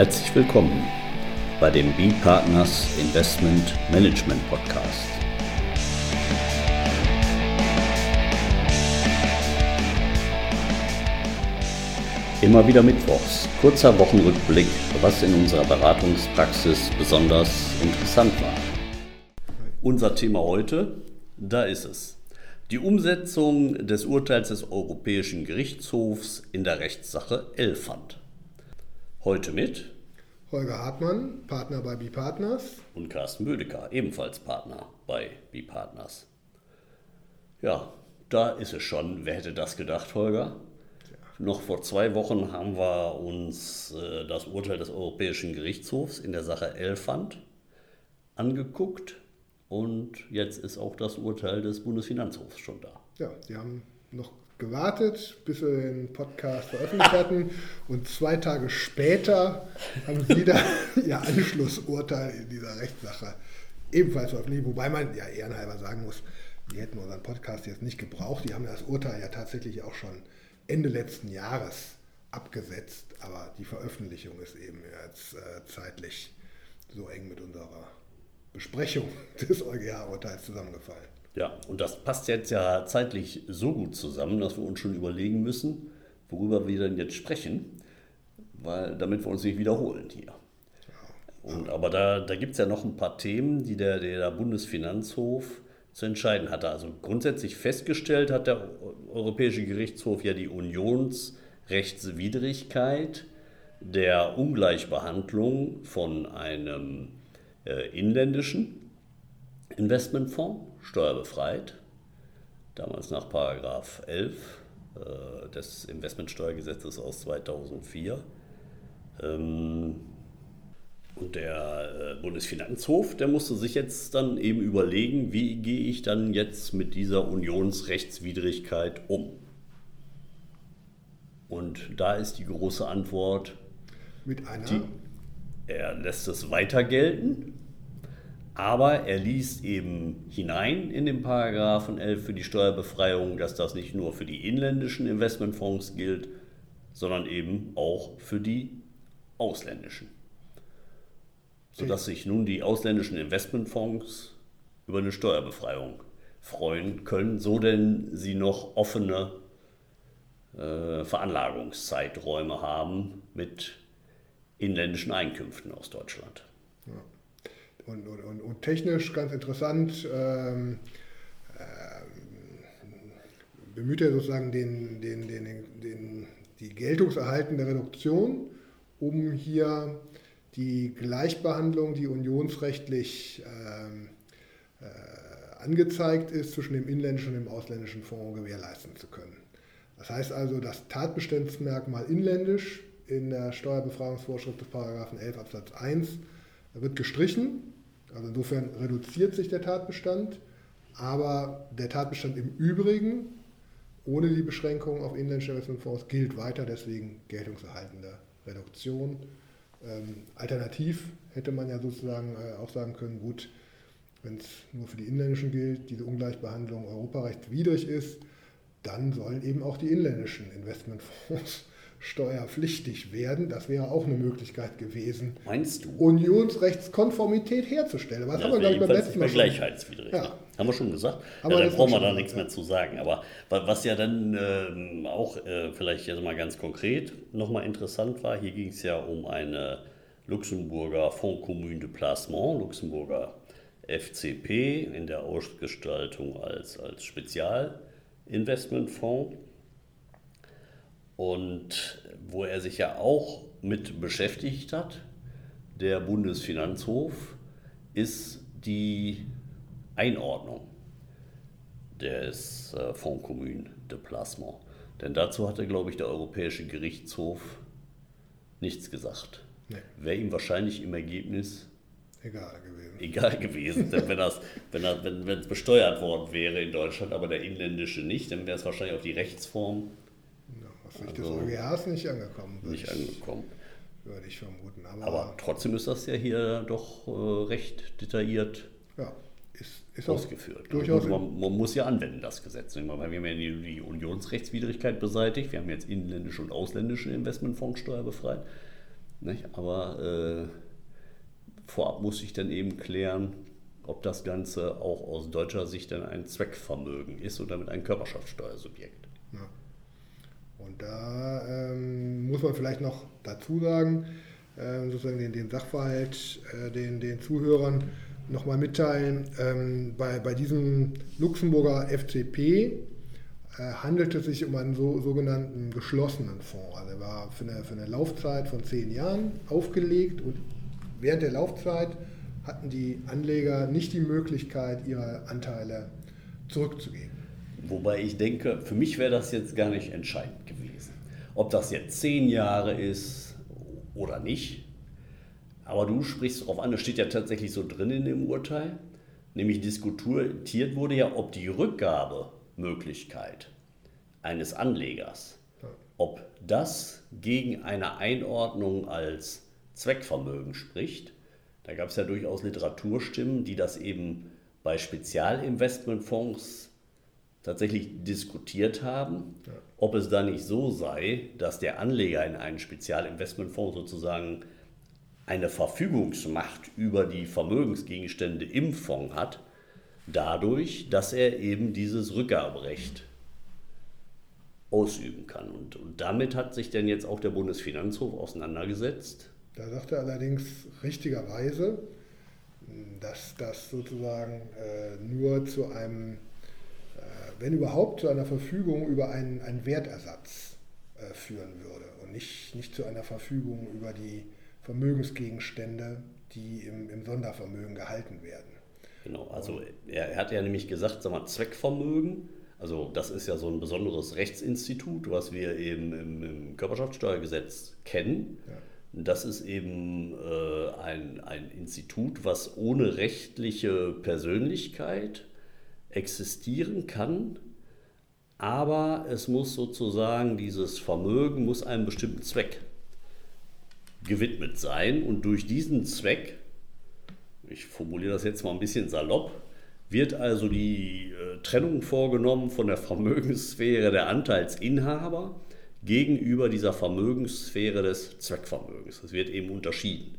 Herzlich willkommen bei dem B-Partners Investment Management Podcast. Immer wieder Mittwochs, kurzer Wochenrückblick, was in unserer Beratungspraxis besonders interessant war. Unser Thema heute, da ist es. Die Umsetzung des Urteils des Europäischen Gerichtshofs in der Rechtssache Elfand. Heute mit Holger Hartmann, Partner bei B-Partners. Und Carsten Bödecker, ebenfalls Partner bei B-Partners. Ja, da ist es schon. Wer hätte das gedacht, Holger? Ja. Noch vor zwei Wochen haben wir uns äh, das Urteil des Europäischen Gerichtshofs in der Sache Elfand angeguckt. Und jetzt ist auch das Urteil des Bundesfinanzhofs schon da. Ja, die haben noch gewartet, bis wir den Podcast veröffentlicht hatten. Und zwei Tage später haben sie wieder ihr Anschlussurteil in dieser Rechtssache ebenfalls veröffentlicht. Wobei man ja ehrenhalber sagen muss, die hätten unseren Podcast jetzt nicht gebraucht. Die haben das Urteil ja tatsächlich auch schon Ende letzten Jahres abgesetzt. Aber die Veröffentlichung ist eben jetzt äh, zeitlich so eng mit unserer Besprechung des EuGH-Urteils zusammengefallen. Ja, und das passt jetzt ja zeitlich so gut zusammen, dass wir uns schon überlegen müssen, worüber wir denn jetzt sprechen, weil, damit wir uns nicht wiederholen hier. Und, aber da, da gibt es ja noch ein paar Themen, die der, der Bundesfinanzhof zu entscheiden hatte. Also grundsätzlich festgestellt hat der Europäische Gerichtshof ja die Unionsrechtswidrigkeit der Ungleichbehandlung von einem äh, inländischen Investmentfonds steuerbefreit, damals nach Paragraph 11 äh, des Investmentsteuergesetzes aus 2004. Ähm, und der äh, Bundesfinanzhof, der musste sich jetzt dann eben überlegen, wie gehe ich dann jetzt mit dieser Unionsrechtswidrigkeit um? Und da ist die große Antwort, mit einer? Die, er lässt es weiter gelten aber er liest eben hinein in den Paragraphen 11 für die Steuerbefreiung, dass das nicht nur für die inländischen Investmentfonds gilt, sondern eben auch für die ausländischen. Sodass sich nun die ausländischen Investmentfonds über eine Steuerbefreiung freuen können, so denn sie noch offene äh, Veranlagungszeiträume haben mit inländischen Einkünften aus Deutschland. Ja und, und, und technisch ganz interessant. Ähm, äh, bemüht er sozusagen den, den, den, den, die geltungserhaltende Reduktion, um hier die Gleichbehandlung, die unionsrechtlich ähm, äh, angezeigt ist, zwischen dem inländischen und dem ausländischen Fonds gewährleisten zu können. Das heißt also, das Tatbestandsmerkmal inländisch in der Steuerbefreiungsvorschrift des Paragraphen 11 Absatz 1 wird gestrichen also insofern reduziert sich der Tatbestand, aber der Tatbestand im Übrigen ohne die Beschränkung auf inländische Investmentfonds gilt weiter, deswegen geltungserhaltende Reduktion. Ähm, alternativ hätte man ja sozusagen äh, auch sagen können, gut, wenn es nur für die inländischen gilt, diese Ungleichbehandlung europarechtswidrig ist, dann sollen eben auch die inländischen Investmentfonds steuerpflichtig werden. Das wäre auch eine Möglichkeit gewesen. Meinst du? Unionsrechtskonformität herzustellen. Was ja, haben wir, glaube ich, beim letzten Mal Gleichheitswidrig. Ja. Haben wir schon gesagt. Aber ja, dann brauchen wir da nichts mehr zu sagen. Aber was ja dann äh, auch äh, vielleicht jetzt mal ganz konkret nochmal interessant war, hier ging es ja um eine Luxemburger Fonds Commune de Placement, Luxemburger FCP in der Ausgestaltung als, als Spezialinvestmentfonds und wo er sich ja auch mit beschäftigt hat, der Bundesfinanzhof, ist die Einordnung des äh, Fonds Commun de Placement. Denn dazu hatte, glaube ich, der Europäische Gerichtshof nichts gesagt. Nee. Wäre ihm wahrscheinlich im Ergebnis egal gewesen. Egal gewesen. denn wenn, das, wenn, das, wenn, wenn es besteuert worden wäre in Deutschland, aber der inländische nicht, dann wäre es wahrscheinlich auf die Rechtsform Sicht des EuGHs nicht angekommen. Nicht ich, angekommen. Würde ich vermuten. Aber, Aber, trotzdem ist das ja hier doch äh, recht detailliert ja, ist, ist ausgeführt. Durchaus man, man, muss ja anwenden, das Gesetz. Wir haben ja die, die Unionsrechtswidrigkeit beseitigt. Wir haben jetzt inländische und ausländische Investmentfonds steuerbefreit. Nicht? Aber äh, vorab muss ich dann eben klären, ob das Ganze auch aus deutscher Sicht dann ein Zweckvermögen ist und damit ein Körperschaftssteuersubjekt. Und da ähm, muss man vielleicht noch dazu sagen, äh, sozusagen den, den Sachverhalt äh, den, den Zuhörern nochmal mitteilen. Ähm, bei, bei diesem Luxemburger FCP äh, handelt es sich um einen so, sogenannten geschlossenen Fonds. Also er war für eine, für eine Laufzeit von zehn Jahren aufgelegt und während der Laufzeit hatten die Anleger nicht die Möglichkeit, ihre Anteile zurückzugeben. Wobei ich denke, für mich wäre das jetzt gar nicht entscheidend. Ob das jetzt zehn Jahre ist oder nicht. Aber du sprichst darauf an, das steht ja tatsächlich so drin in dem Urteil, nämlich diskutiert wurde ja, ob die Rückgabemöglichkeit eines Anlegers, ob das gegen eine Einordnung als Zweckvermögen spricht. Da gab es ja durchaus Literaturstimmen, die das eben bei Spezialinvestmentfonds tatsächlich diskutiert haben, ja. Ob es da nicht so sei, dass der Anleger in einen Spezialinvestmentfonds sozusagen eine Verfügungsmacht über die Vermögensgegenstände im Fonds hat, dadurch, dass er eben dieses Rückgaberecht ausüben kann. Und, und damit hat sich denn jetzt auch der Bundesfinanzhof auseinandergesetzt. Da sagt er allerdings richtigerweise, dass das sozusagen äh, nur zu einem, wenn überhaupt, zu einer Verfügung über einen, einen Wertersatz äh, führen würde und nicht, nicht zu einer Verfügung über die Vermögensgegenstände, die im, im Sondervermögen gehalten werden. Genau, also er, er hat ja nämlich gesagt, sag mal, Zweckvermögen also das ist ja so ein besonderes Rechtsinstitut, was wir eben im, im Körperschaftssteuergesetz kennen. Ja. Das ist eben äh, ein, ein Institut, was ohne rechtliche Persönlichkeit existieren kann, aber es muss sozusagen, dieses Vermögen muss einem bestimmten Zweck gewidmet sein und durch diesen Zweck, ich formuliere das jetzt mal ein bisschen salopp, wird also die äh, Trennung vorgenommen von der Vermögenssphäre der Anteilsinhaber gegenüber dieser Vermögenssphäre des Zweckvermögens. Es wird eben unterschieden.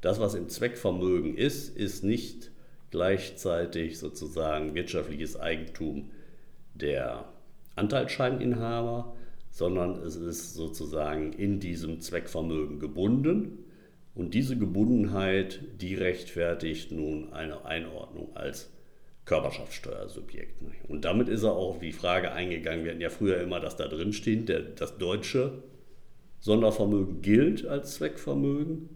Das, was im Zweckvermögen ist, ist nicht gleichzeitig sozusagen wirtschaftliches Eigentum der Anteilsscheininhaber, sondern es ist sozusagen in diesem Zweckvermögen gebunden. Und diese Gebundenheit, die rechtfertigt nun eine Einordnung als Körperschaftssteuersubjekt. Und damit ist er auch auf die Frage eingegangen, wir hatten ja früher immer das da drin stehen, der, das deutsche Sondervermögen gilt als Zweckvermögen.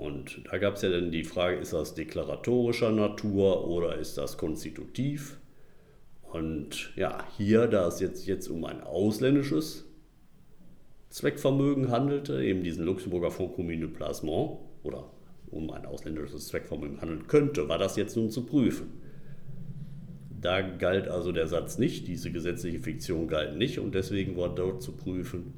Und da gab es ja dann die Frage, ist das deklaratorischer Natur oder ist das konstitutiv? Und ja, hier, da es jetzt, jetzt um ein ausländisches Zweckvermögen handelte, eben diesen Luxemburger Fonds Commune de Placement oder um ein ausländisches Zweckvermögen handeln könnte, war das jetzt nun zu prüfen. Da galt also der Satz nicht, diese gesetzliche Fiktion galt nicht und deswegen war dort zu prüfen,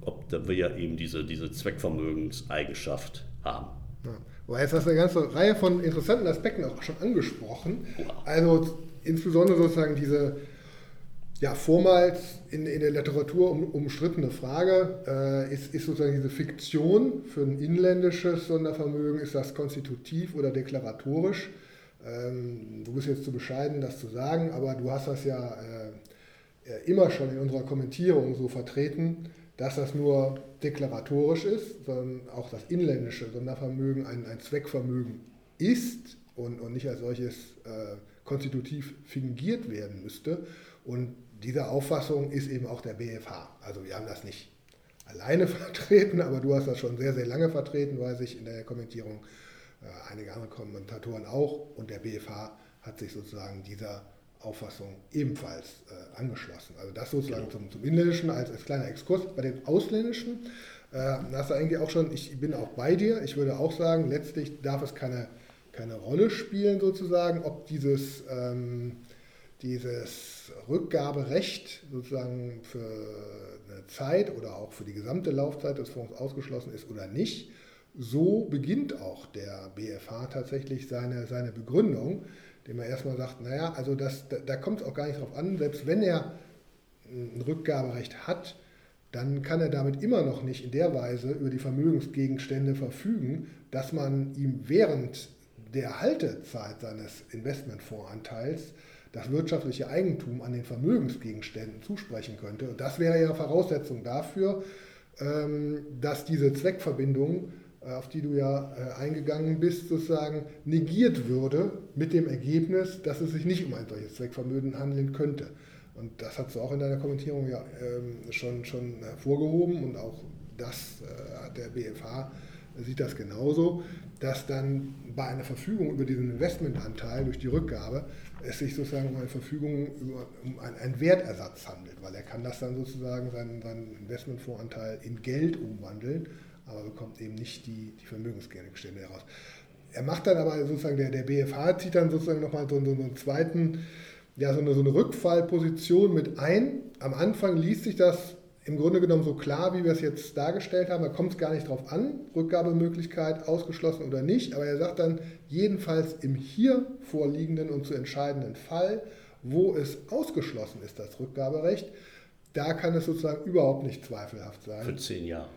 ob wir eben diese, diese Zweckvermögenseigenschaft haben. Ja. Jetzt hast du eine ganze Reihe von interessanten Aspekten auch schon angesprochen. Also insbesondere sozusagen diese ja, vormals in, in der Literatur um, umstrittene Frage, äh, ist, ist sozusagen diese Fiktion für ein inländisches Sondervermögen, ist das konstitutiv oder deklaratorisch? Ähm, du bist jetzt zu bescheiden, das zu sagen, aber du hast das ja äh, immer schon in unserer Kommentierung so vertreten, dass das nur deklaratorisch ist, sondern auch das inländische Sondervermögen ein, ein Zweckvermögen ist und, und nicht als solches äh, konstitutiv fingiert werden müsste. Und diese Auffassung ist eben auch der BFH. Also wir haben das nicht alleine vertreten, aber du hast das schon sehr, sehr lange vertreten, weiß ich, in der Kommentierung. Äh, einige andere Kommentatoren auch. Und der BFH hat sich sozusagen dieser Auffassung ebenfalls äh, angeschlossen. Also das sozusagen genau. zum, zum Inländischen als, als kleiner Exkurs. Bei den Ausländischen äh, hast du eigentlich auch schon, ich bin auch bei dir, ich würde auch sagen, letztlich darf es keine, keine Rolle spielen sozusagen, ob dieses... Ähm, dieses Rückgaberecht sozusagen für eine Zeit oder auch für die gesamte Laufzeit des Fonds ausgeschlossen ist oder nicht. So beginnt auch der BFH tatsächlich seine, seine Begründung, indem er erstmal sagt, naja, also das, da, da kommt es auch gar nicht drauf an, selbst wenn er ein Rückgaberecht hat, dann kann er damit immer noch nicht in der Weise über die Vermögensgegenstände verfügen, dass man ihm während der Haltezeit seines Investmentfondsanteils das wirtschaftliche Eigentum an den Vermögensgegenständen zusprechen könnte. Und das wäre ja Voraussetzung dafür, ähm, dass diese Zweckverbindung, auf die du ja äh, eingegangen bist, sozusagen negiert würde mit dem Ergebnis, dass es sich nicht um ein solches Zweckvermögen handeln könnte. Und das hast du auch in deiner Kommentierung ja ähm, schon, schon hervorgehoben und auch das äh, hat der BFH sieht das genauso, dass dann bei einer Verfügung über diesen Investmentanteil durch die Rückgabe es sich sozusagen um eine Verfügung über, um einen Wertersatz handelt, weil er kann das dann sozusagen seinen, seinen Investmentfondsanteil in Geld umwandeln, aber bekommt eben nicht die, die Vermögensgegenstände heraus. Er macht dann aber sozusagen, der, der BFH zieht dann sozusagen nochmal so, so, so einen zweiten ja, so eine, so eine Rückfallposition mit ein. Am Anfang liest sich das im Grunde genommen so klar, wie wir es jetzt dargestellt haben. Da kommt es gar nicht drauf an, Rückgabemöglichkeit ausgeschlossen oder nicht. Aber er sagt dann, jedenfalls im hier vorliegenden und zu entscheidenden Fall, wo es ausgeschlossen ist, das Rückgaberecht, da kann es sozusagen überhaupt nicht zweifelhaft sein. Für zehn Jahre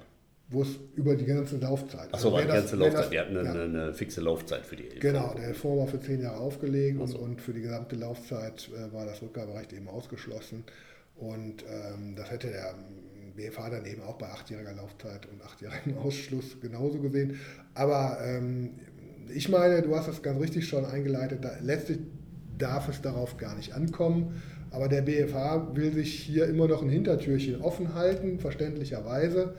wo es über die ganze Laufzeit. Achso, also, die ganze Laufzeit. Wir hatten eine, ja. eine, fixe Laufzeit für die Eltern. Genau, der Fonds war für zehn Jahre aufgelegt also. und, und, für die gesamte Laufzeit äh, war das Rückgaberecht eben ausgeschlossen. Und ähm, das hätte der BFH dann eben auch bei achtjähriger Laufzeit und achtjährigem Ausschluss genauso gesehen. Aber ähm, ich meine, du hast das ganz richtig schon eingeleitet, da, letztlich darf es darauf gar nicht ankommen. Aber der BFH will sich hier immer noch ein Hintertürchen offen halten, verständlicherweise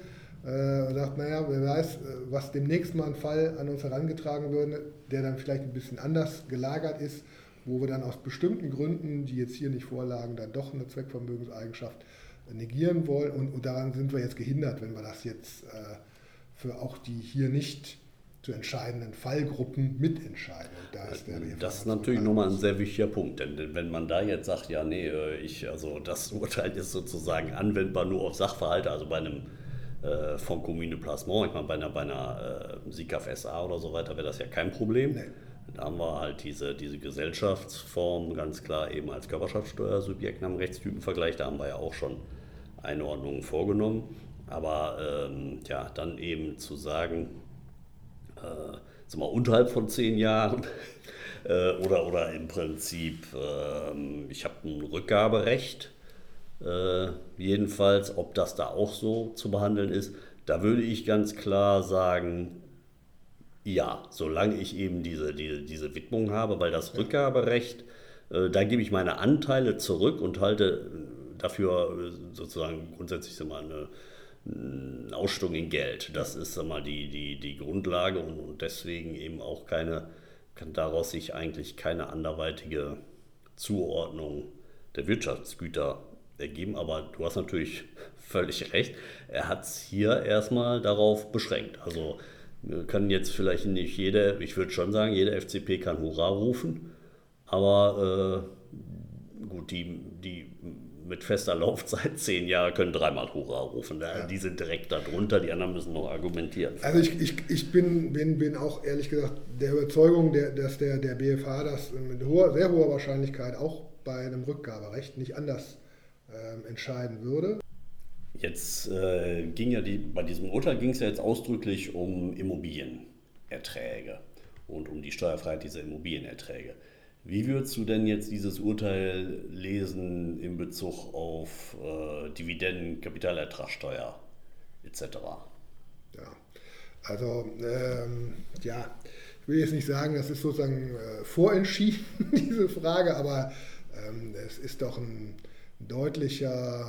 äh, und sagt, naja, wer weiß, äh, was demnächst mal ein Fall an uns herangetragen würde, der dann vielleicht ein bisschen anders gelagert ist, wo wir dann aus bestimmten Gründen, die jetzt hier nicht vorlagen, dann doch eine Zweckvermögenseigenschaft negieren wollen. Und, und daran sind wir jetzt gehindert, wenn wir das jetzt äh, für auch die hier nicht zu entscheidenden Fallgruppen mitentscheiden. Da ist das ist natürlich nochmal ein sehr wichtiger Punkt, denn wenn man da jetzt sagt, ja, nee, ich, also das Urteil ist sozusagen anwendbar nur auf Sachverhalte, also bei einem äh, von Commune Placement. Ich meine, bei einer, bei einer äh, SICAF SA oder so weiter wäre das ja kein Problem. Nee. Da haben wir halt diese, diese Gesellschaftsform ganz klar eben als Körperschaftssteuersubjekt am Rechtstypenvergleich. Da haben wir ja auch schon Einordnungen vorgenommen. Aber ähm, ja, dann eben zu sagen, äh, sagen wir, unterhalb von zehn Jahren äh, oder, oder im Prinzip, äh, ich habe ein Rückgaberecht äh, jedenfalls, ob das da auch so zu behandeln ist, da würde ich ganz klar sagen, ja, solange ich eben diese, diese, diese Widmung habe, weil das Rückgaberecht, äh, da gebe ich meine Anteile zurück und halte dafür sozusagen grundsätzlich mal eine, eine Ausstattung in Geld. Das ist mal die, die, die Grundlage und, und deswegen eben auch keine, kann daraus sich eigentlich keine anderweitige Zuordnung der Wirtschaftsgüter ergeben, aber du hast natürlich völlig recht. Er hat es hier erstmal darauf beschränkt. Also kann jetzt vielleicht nicht jeder, ich würde schon sagen, jeder FCP kann Hurra rufen, aber äh, gut, die, die mit fester Laufzeit zehn Jahre können dreimal Hurra rufen. Ja. Die sind direkt darunter, die anderen müssen noch argumentieren. Also ich, ich, ich bin, bin, bin auch ehrlich gesagt der Überzeugung, der, dass der, der BFH das mit hoher, sehr hoher Wahrscheinlichkeit auch bei einem Rückgaberecht nicht anders äh, entscheiden würde. Jetzt äh, ging ja die, bei diesem Urteil ging es ja jetzt ausdrücklich um Immobilienerträge und um die Steuerfreiheit dieser Immobilienerträge. Wie würdest du denn jetzt dieses Urteil lesen in Bezug auf äh, Dividenden, Kapitalertragssteuer etc.? Ja, also ähm, ja, ich will jetzt nicht sagen, das ist sozusagen äh, vorentschieden, diese Frage, aber ähm, es ist doch ein, deutlicher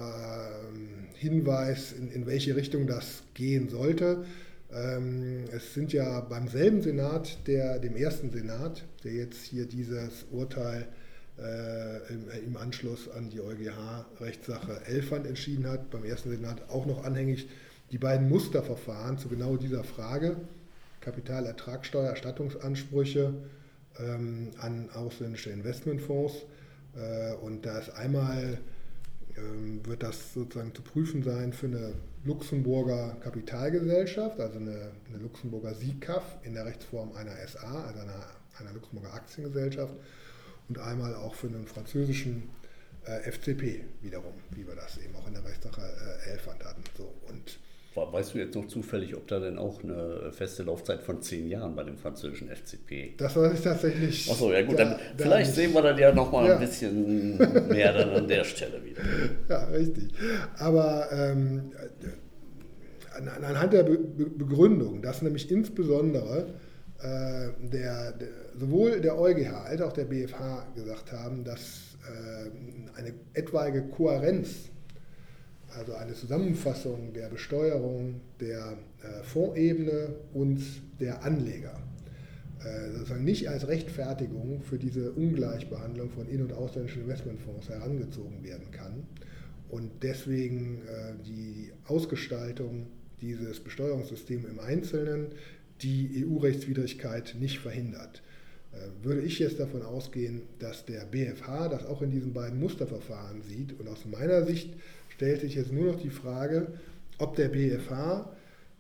ähm, Hinweis, in, in welche Richtung das gehen sollte. Ähm, es sind ja beim selben Senat, der, dem ersten Senat, der jetzt hier dieses Urteil äh, im, im, Anschluss an die EuGH-Rechtssache Elfand entschieden hat, beim ersten Senat auch noch anhängig die beiden Musterverfahren zu genau dieser Frage, Kapitalertragssteuer, Erstattungsansprüche ähm, an ausländische Investmentfonds. Äh, und da ist einmal wird das sozusagen zu prüfen sein für eine Luxemburger Kapitalgesellschaft, also eine, eine Luxemburger SICAF in der Rechtsform einer SA, also einer, einer Luxemburger Aktiengesellschaft und einmal auch für einen französischen äh, FCP wiederum, wie wir das eben auch in der Rechtssache äh, 11 hatten. So, und Weißt du jetzt noch zufällig, ob da denn auch eine feste Laufzeit von zehn Jahren bei dem französischen FCP? Das weiß ich tatsächlich. Achso, ja gut, da, dann da vielleicht sehen wir dann ja nochmal ja. ein bisschen mehr dann an der Stelle wieder. Ja, richtig. Aber ähm, anhand der Be Begründung, dass nämlich insbesondere äh, der, der, sowohl der EuGH als auch der BFH gesagt haben, dass äh, eine etwaige Kohärenz also eine Zusammenfassung der Besteuerung der äh, Fondsebene und der Anleger. Äh, sozusagen nicht als Rechtfertigung für diese Ungleichbehandlung von in- und ausländischen Investmentfonds herangezogen werden kann und deswegen äh, die Ausgestaltung dieses Besteuerungssystems im Einzelnen die EU-Rechtswidrigkeit nicht verhindert. Äh, würde ich jetzt davon ausgehen, dass der BFH das auch in diesen beiden Musterverfahren sieht und aus meiner Sicht stellt sich jetzt nur noch die Frage, ob der BFH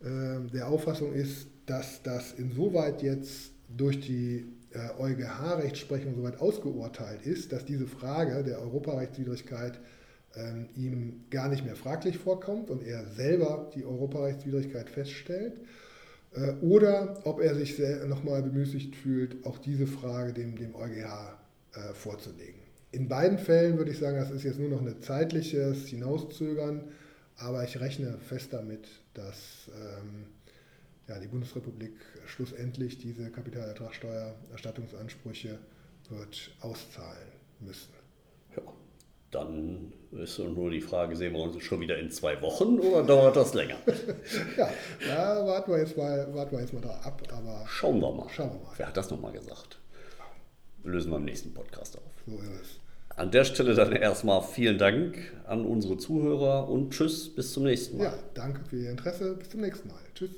äh, der Auffassung ist, dass das insoweit jetzt durch die äh, EuGH-Rechtsprechung soweit ausgeurteilt ist, dass diese Frage der Europarechtswidrigkeit ähm, ihm gar nicht mehr fraglich vorkommt und er selber die Europarechtswidrigkeit feststellt. Äh, oder ob er sich nochmal bemüßigt fühlt, auch diese Frage dem, dem EuGH äh, vorzulegen. In beiden Fällen würde ich sagen, das ist jetzt nur noch ein zeitliches Hinauszögern, aber ich rechne fest damit, dass ähm, ja, die Bundesrepublik schlussendlich diese Kapitalertragssteuererstattungsansprüche wird auszahlen müssen. Ja, dann ist nur die Frage, sehen wir uns schon wieder in zwei Wochen oder dauert das länger? ja, da warten wir jetzt mal, warten wir jetzt mal da ab. Aber schauen wir mal. Schauen wir mal. Wer hat das nochmal gesagt? Lösen wir im nächsten Podcast auf. So. An der Stelle dann erstmal vielen Dank an unsere Zuhörer und tschüss, bis zum nächsten Mal. Ja, danke für Ihr Interesse. Bis zum nächsten Mal. Tschüss.